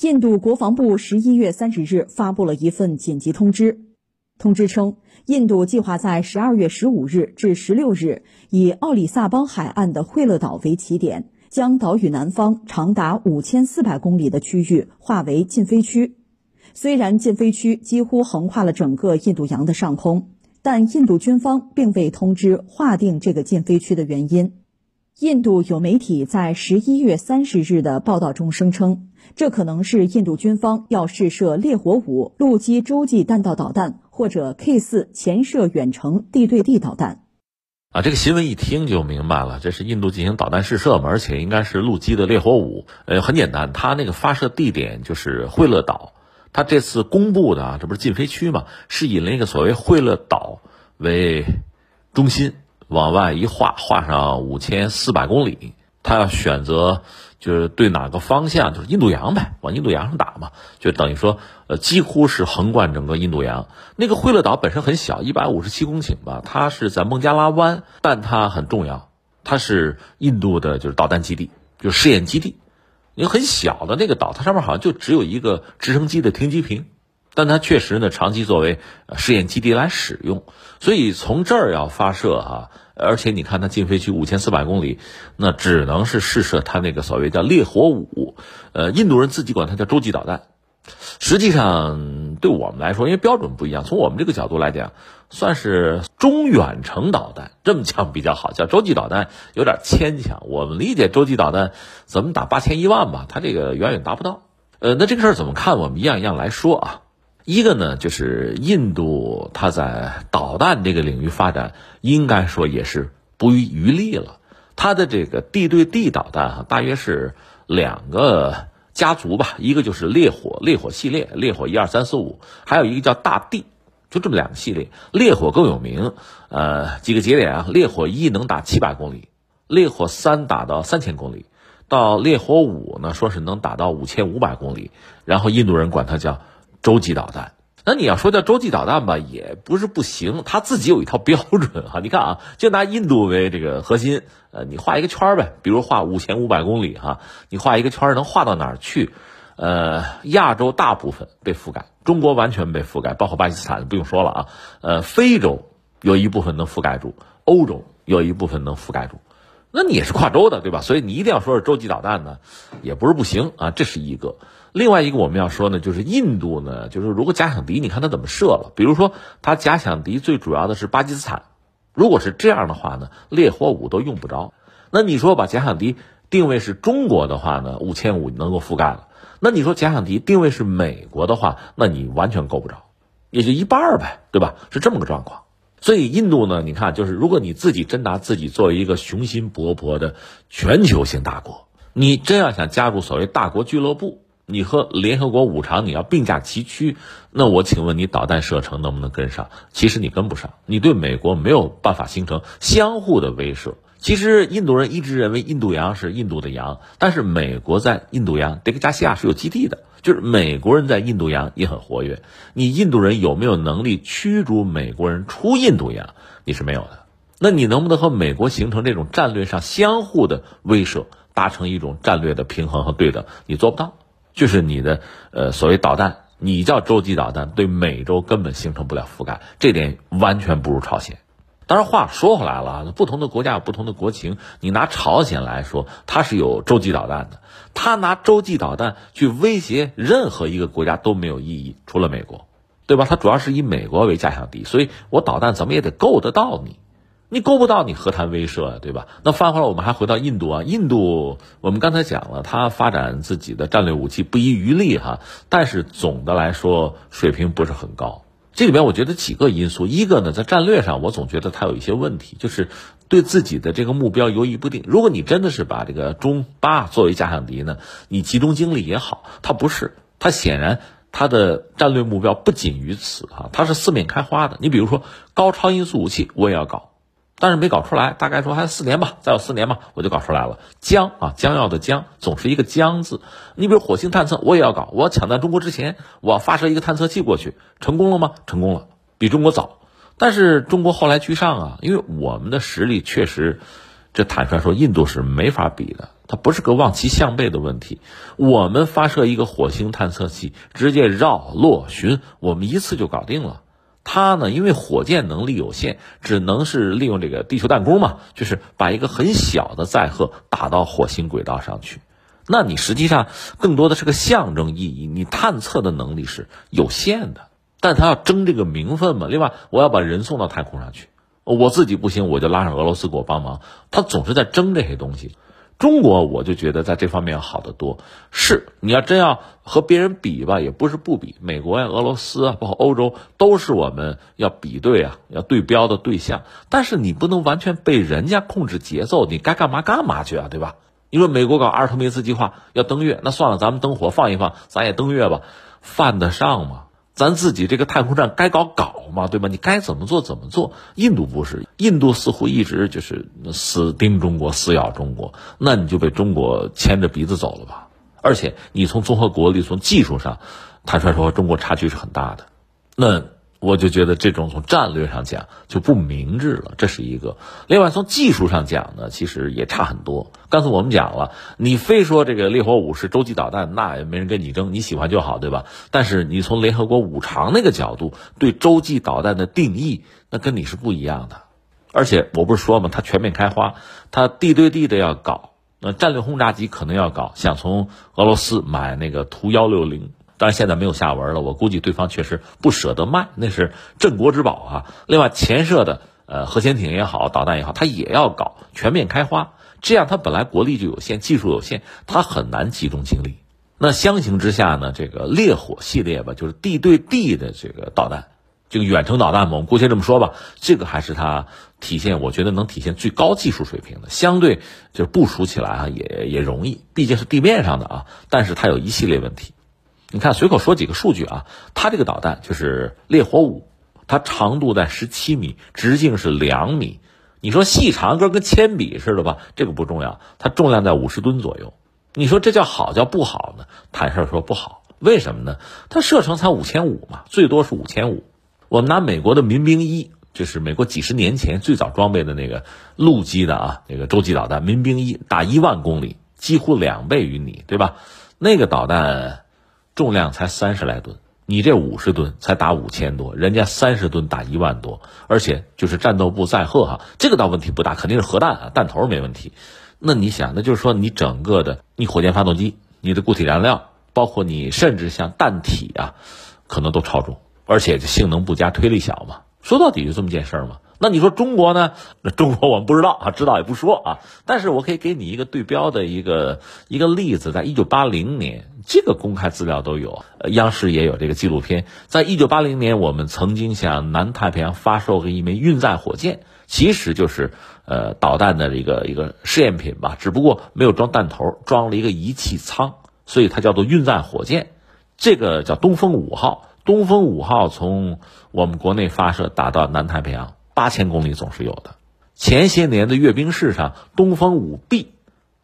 印度国防部十一月三十日发布了一份紧急通知，通知称，印度计划在十二月十五日至十六日，以奥里萨邦海岸的惠勒岛为起点，将岛屿南方长达五千四百公里的区域划为禁飞区。虽然禁飞区几乎横跨了整个印度洋的上空，但印度军方并未通知划定这个禁飞区的原因。印度有媒体在十一月三十日的报道中声称，这可能是印度军方要试射烈火五陆基洲际弹道导弹或者 K 四潜射远程地对地导弹。啊，这个新闻一听就明白了，这是印度进行导弹试射嘛，而且应该是陆基的烈火五。呃，很简单，它那个发射地点就是惠勒岛。它这次公布的啊，这不是禁飞区嘛，是以那个所谓惠勒岛为中心。往外一画，画上五千四百公里，他要选择就是对哪个方向，就是印度洋呗，往印度洋上打嘛，就等于说，呃，几乎是横贯整个印度洋。那个惠勒岛本身很小，一百五十七公顷吧，它是在孟加拉湾，但它很重要，它是印度的就是导弹基地，就试验基地。因为很小的那个岛，它上面好像就只有一个直升机的停机坪。但它确实呢，长期作为试验基地来使用，所以从这儿要发射哈，而且你看它禁飞区五千四百公里，那只能是试射它那个所谓叫烈火五，呃，印度人自己管它叫洲际导弹。实际上对我们来说，因为标准不一样，从我们这个角度来讲，算是中远程导弹，这么讲比较好，叫洲际导弹有点牵强。我们理解洲际导弹怎么打八千一万吧，它这个远远达不到。呃，那这个事儿怎么看？我们一样一样来说啊。一个呢，就是印度它在导弹这个领域发展，应该说也是不遗余力了。它的这个地对地导弹哈，大约是两个家族吧，一个就是烈火烈火系列，烈火一二三四五，还有一个叫大地，就这么两个系列。烈火更有名，呃，几个节点啊，烈火一能打七百公里，烈火三打到三千公里，到烈火五呢，说是能打到五千五百公里，然后印度人管它叫。洲际导弹，那你要说叫洲际导弹吧，也不是不行，它自己有一套标准哈。你看啊，就拿印度为这个核心，呃，你画一个圈呗，比如画五千五百公里哈，你画一个圈能画到哪儿去？呃，亚洲大部分被覆盖，中国完全被覆盖，包括巴基斯坦不用说了啊。呃，非洲有一部分能覆盖住，欧洲有一部分能覆盖住，那你也是跨洲的对吧？所以你一定要说是洲际导弹呢，也不是不行啊，这是一个。另外一个我们要说呢，就是印度呢，就是如果假想敌，你看它怎么设了？比如说，它假想敌最主要的是巴基斯坦，如果是这样的话呢，烈火五都用不着。那你说把假想敌定位是中国的话呢，五千五能够覆盖了。那你说假想敌定位是美国的话，那你完全够不着，也就一半呗，对吧？是这么个状况。所以印度呢，你看，就是如果你自己真拿自己作为一个雄心勃勃的全球性大国，你真要想加入所谓大国俱乐部。你和联合国五常你要并驾齐驱，那我请问你导弹射程能不能跟上？其实你跟不上，你对美国没有办法形成相互的威慑。其实印度人一直认为印度洋是印度的洋，但是美国在印度洋德克加西亚是有基地的，就是美国人在印度洋也很活跃。你印度人有没有能力驱逐美国人出印度洋？你是没有的。那你能不能和美国形成这种战略上相互的威慑，达成一种战略的平衡和对等？你做不到。就是你的呃所谓导弹，你叫洲际导弹，对美洲根本形成不了覆盖，这点完全不如朝鲜。当然话说回来了，不同的国家有不同的国情。你拿朝鲜来说，它是有洲际导弹的，它拿洲际导弹去威胁任何一个国家都没有意义，除了美国，对吧？它主要是以美国为假想敌，所以我导弹怎么也得够得到你。你够不到，你何谈威慑啊，对吧？那翻回来，我们还回到印度啊。印度，我们刚才讲了，它发展自己的战略武器不遗余力哈，但是总的来说水平不是很高。这里面我觉得几个因素，一个呢，在战略上，我总觉得它有一些问题，就是对自己的这个目标犹豫不定。如果你真的是把这个中巴作为假想敌呢，你集中精力也好，它不是，它显然它的战略目标不仅于此啊，它是四面开花的。你比如说高超音速武器，我也要搞。但是没搞出来，大概说还四年吧，再有四年吧，我就搞出来了。将啊，将要的将，总是一个将字。你比如火星探测，我也要搞，我要抢在中国之前，我要发射一个探测器过去，成功了吗？成功了，比中国早。但是中国后来居上啊，因为我们的实力确实，这坦率说，印度是没法比的。它不是个望其项背的问题。我们发射一个火星探测器，直接绕、落、巡，我们一次就搞定了。它呢，因为火箭能力有限，只能是利用这个地球弹弓嘛，就是把一个很小的载荷打到火星轨道上去。那你实际上更多的是个象征意义，你探测的能力是有限的，但他要争这个名分嘛。另外，我要把人送到太空上去，我自己不行，我就拉上俄罗斯给我帮忙。他总是在争这些东西。中国我就觉得在这方面要好得多。是，你要真要和别人比吧，也不是不比。美国呀、俄罗斯啊，包括欧洲，都是我们要比对啊、要对标的对象。但是你不能完全被人家控制节奏，你该干嘛干嘛去啊，对吧？你说美国搞阿尔特密斯计划要登月，那算了，咱们灯火放一放，咱也登月吧，犯得上吗？咱自己这个太空站该搞搞嘛，对吧？你该怎么做怎么做。印度不是，印度似乎一直就是死盯中国，死咬中国，那你就被中国牵着鼻子走了吧？而且你从综合国力、从技术上，坦率说，中国差距是很大的。那。我就觉得这种从战略上讲就不明智了，这是一个。另外从技术上讲呢，其实也差很多。刚才我们讲了，你非说这个烈火五是洲际导弹，那也没人跟你争，你喜欢就好，对吧？但是你从联合国五常那个角度对洲际导弹的定义，那跟你是不一样的。而且我不是说嘛，它全面开花，它地对地的要搞，那战略轰炸机可能要搞，想从俄罗斯买那个图幺六零。但是现在没有下文了，我估计对方确实不舍得卖，那是镇国之宝啊。另外，前射的呃核潜艇也好，导弹也好，它也要搞全面开花，这样它本来国力就有限，技术有限，它很难集中精力。那相形之下呢，这个烈火系列吧，就是地对地的这个导弹，这个远程导弹嘛，我们姑且这么说吧，这个还是它体现，我觉得能体现最高技术水平的，相对就部署起来啊也也容易，毕竟是地面上的啊，但是它有一系列问题。你看，随口说几个数据啊，它这个导弹就是烈火五，它长度在十七米，直径是两米。你说细长跟跟铅笔似的吧，这个不重要，它重量在五十吨左右。你说这叫好叫不好呢？坦率说不好，为什么呢？它射程才五千五嘛，最多是五千五。我们拿美国的民兵一，就是美国几十年前最早装备的那个陆基的啊，那个洲际导弹民兵一，打一万公里，几乎两倍于你，对吧？那个导弹。重量才三十来吨，你这五十吨才打五千多，人家三十吨打一万多，而且就是战斗部载荷哈，这个倒问题不大，肯定是核弹啊，弹头没问题。那你想，那就是说你整个的，你火箭发动机、你的固体燃料，包括你甚至像弹体啊，可能都超重，而且性能不佳，推力小嘛。说到底就这么件事儿嘛。那你说中国呢？那中国我们不知道啊，知道也不说啊。但是我可以给你一个对标的一个一个例子，在一九八零年，这个公开资料都有，央视也有这个纪录片。在一九八零年，我们曾经向南太平洋发射过一枚运载火箭，其实就是呃导弹的一个一个试验品吧，只不过没有装弹头，装了一个仪器舱，所以它叫做运载火箭。这个叫东风五号，东风五号从我们国内发射打到南太平洋。八千公里总是有的。前些年的阅兵式上，东风五 B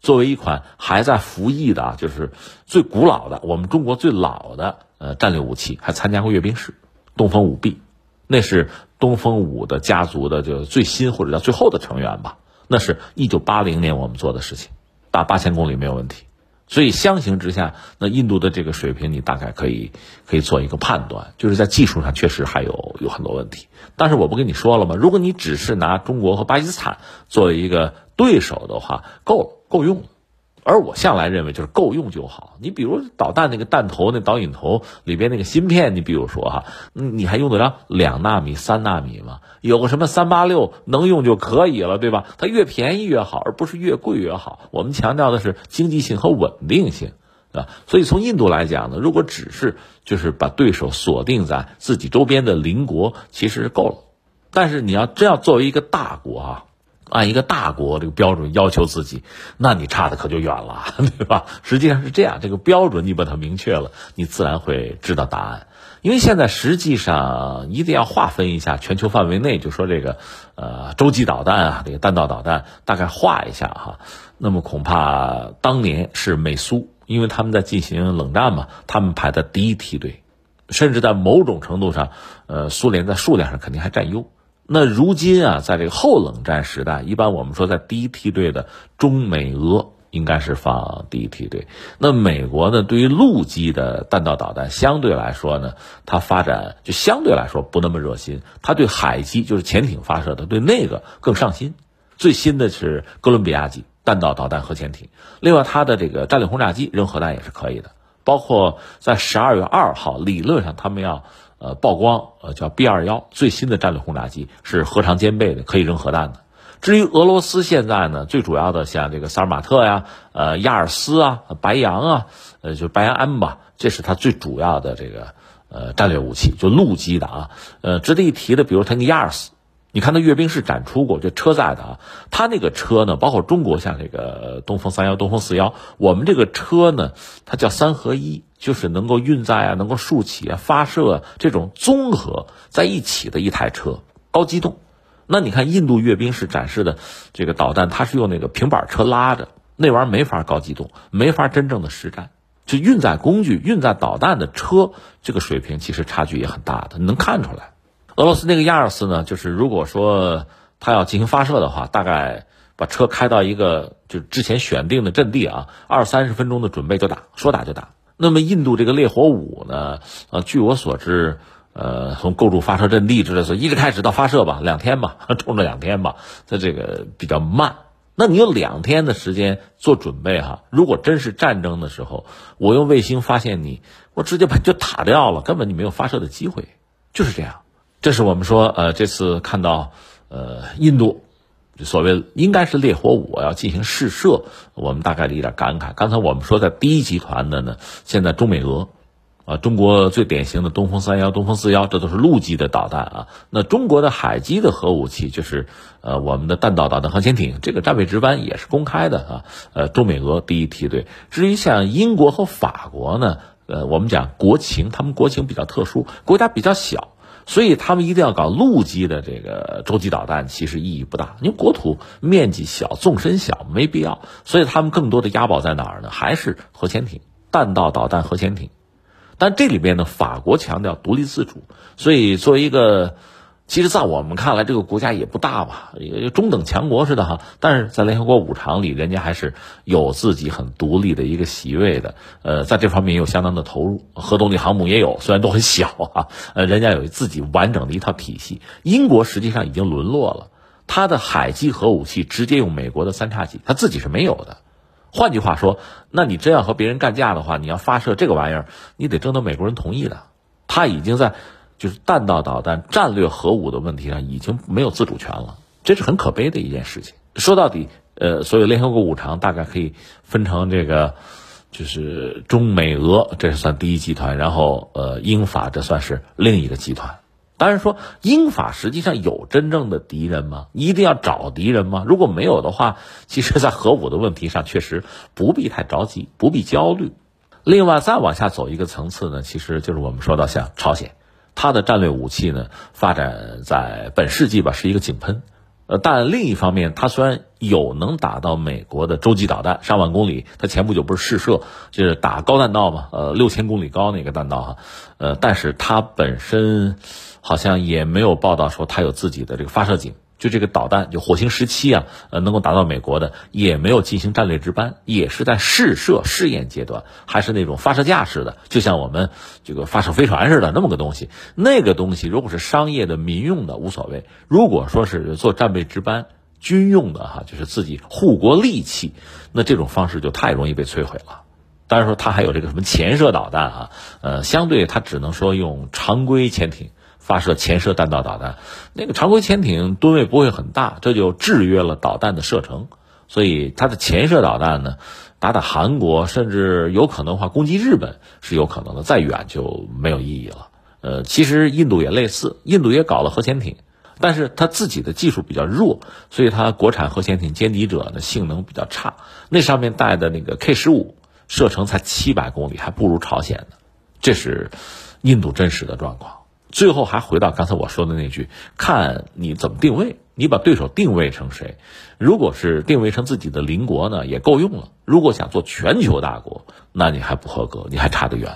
作为一款还在服役的啊，就是最古老的我们中国最老的呃战略武器，还参加过阅兵式。东风五 B，那是东风五的家族的就最新或者叫最后的成员吧。那是一九八零年我们做的事情，打八千公里没有问题。所以相形之下，那印度的这个水平，你大概可以可以做一个判断，就是在技术上确实还有有很多问题。但是我不跟你说了吗？如果你只是拿中国和巴基斯坦作为一个对手的话，够了，够用了。而我向来认为就是够用就好。你比如导弹那个弹头、那导引头里边那个芯片，你比如说哈，你还用得着两纳米、三纳米吗？有个什么三八六能用就可以了，对吧？它越便宜越好，而不是越贵越好。我们强调的是经济性和稳定性，啊。所以从印度来讲呢，如果只是就是把对手锁定在自己周边的邻国，其实是够了。但是你要真要作为一个大国啊。按一个大国这个标准要求自己，那你差的可就远了，对吧？实际上是这样，这个标准你把它明确了，你自然会知道答案。因为现在实际上一定要划分一下全球范围内，就说这个呃洲际导弹啊，这个弹道导弹大概划一下哈。那么恐怕当年是美苏，因为他们在进行冷战嘛，他们排在第一梯队，甚至在某种程度上，呃，苏联在数量上肯定还占优。那如今啊，在这个后冷战时代，一般我们说在第一梯队的中美俄应该是放第一梯队。那美国呢，对于陆基的弹道导弹相对来说呢，它发展就相对来说不那么热心。它对海基就是潜艇发射的，对那个更上心。最新的是哥伦比亚级弹道导弹核潜艇，另外它的这个战略轰炸机扔核弹也是可以的。包括在十二月二号，理论上他们要呃曝光，呃叫 B 二幺最新的战略轰炸机是核常兼备的，可以扔核弹的。至于俄罗斯现在呢，最主要的像这个萨尔马特呀、呃亚尔斯啊、白杨啊，呃就白杨 M 吧，这是它最主要的这个呃战略武器，就陆基的啊。呃，值得一提的，比如它那个亚尔斯。你看，它阅兵式展出过，就车载的啊。它那个车呢，包括中国像这个东风三幺、东风四幺，我们这个车呢，它叫三合一，就是能够运载啊，能够竖起啊，发射这种综合在一起的一台车，高机动。那你看印度阅兵式展示的这个导弹，它是用那个平板车拉着，那玩意儿没法高机动，没法真正的实战。就运载工具、运载导弹的车，这个水平其实差距也很大的，你能看出来。俄罗斯那个亚尔斯呢，就是如果说他要进行发射的话，大概把车开到一个就之前选定的阵地啊，二三十分钟的准备就打，说打就打。那么印度这个烈火五呢，呃，据我所知，呃，从构筑发射阵地之类的，一直开始到发射吧，两天吧，冲着两天吧，它这个比较慢。那你有两天的时间做准备哈，如果真是战争的时候，我用卫星发现你，我直接把就打掉了，根本你没有发射的机会，就是这样。这是我们说，呃，这次看到，呃，印度所谓应该是烈火五要进行试射，我们大概的一点感慨。刚才我们说在第一集团的呢，现在中美俄，啊，中国最典型的东风三幺、东风四幺，这都是陆基的导弹啊。那中国的海基的核武器就是呃我们的弹道导弹核潜艇，这个战备值班也是公开的啊。呃，中美俄第一梯队。至于像英国和法国呢，呃，我们讲国情，他们国情比较特殊，国家比较小。所以他们一定要搞陆基的这个洲际导弹，其实意义不大，因为国土面积小，纵深小，没必要。所以他们更多的押宝在哪儿呢？还是核潜艇、弹道导弹核潜艇。但这里边呢，法国强调独立自主，所以作为一个。其实，在我们看来，这个国家也不大吧，也中等强国似的哈。但是在联合国五常里，人家还是有自己很独立的一个席位的。呃，在这方面也有相当的投入，核动力航母也有，虽然都很小啊。呃，人家有自己完整的一套体系。英国实际上已经沦落了，它的海基核武器直接用美国的三叉戟，它自己是没有的。换句话说，那你真要和别人干架的话，你要发射这个玩意儿，你得征得美国人同意的。他已经在。就是弹道导弹、战略核武的问题上已经没有自主权了，这是很可悲的一件事情。说到底，呃，所有联合国五常大概可以分成这个，就是中美俄，这是算第一集团，然后呃英法这算是另一个集团。当然说英法实际上有真正的敌人吗？一定要找敌人吗？如果没有的话，其实在核武的问题上确实不必太着急，不必焦虑。另外再往下走一个层次呢，其实就是我们说到像朝鲜。它的战略武器呢，发展在本世纪吧，是一个井喷，呃，但另一方面，它虽然有能打到美国的洲际导弹上万公里，它前不久不是试射，就是打高弹道嘛，呃，六千公里高那个弹道哈，呃，但是它本身好像也没有报道说它有自己的这个发射井。就这个导弹，就火星十七啊，呃，能够达到美国的，也没有进行战略值班，也是在试射试验阶段，还是那种发射架式的，就像我们这个发射飞船似的那么个东西。那个东西如果是商业的、民用的无所谓，如果说是做战备值班、军用的哈，就是自己护国利器，那这种方式就太容易被摧毁了。当然说它还有这个什么潜射导弹啊，呃，相对它只能说用常规潜艇。发射潜射弹道导弹，那个常规潜艇吨位不会很大，这就制约了导弹的射程。所以它的潜射导弹呢，打打韩国，甚至有可能话攻击日本是有可能的，再远就没有意义了。呃，其实印度也类似，印度也搞了核潜艇，但是它自己的技术比较弱，所以它国产核潜艇歼敌者呢性能比较差。那上面带的那个 K 十五射程才七百公里，还不如朝鲜呢。这是印度真实的状况。最后还回到刚才我说的那句，看你怎么定位，你把对手定位成谁？如果是定位成自己的邻国呢，也够用了；如果想做全球大国，那你还不合格，你还差得远。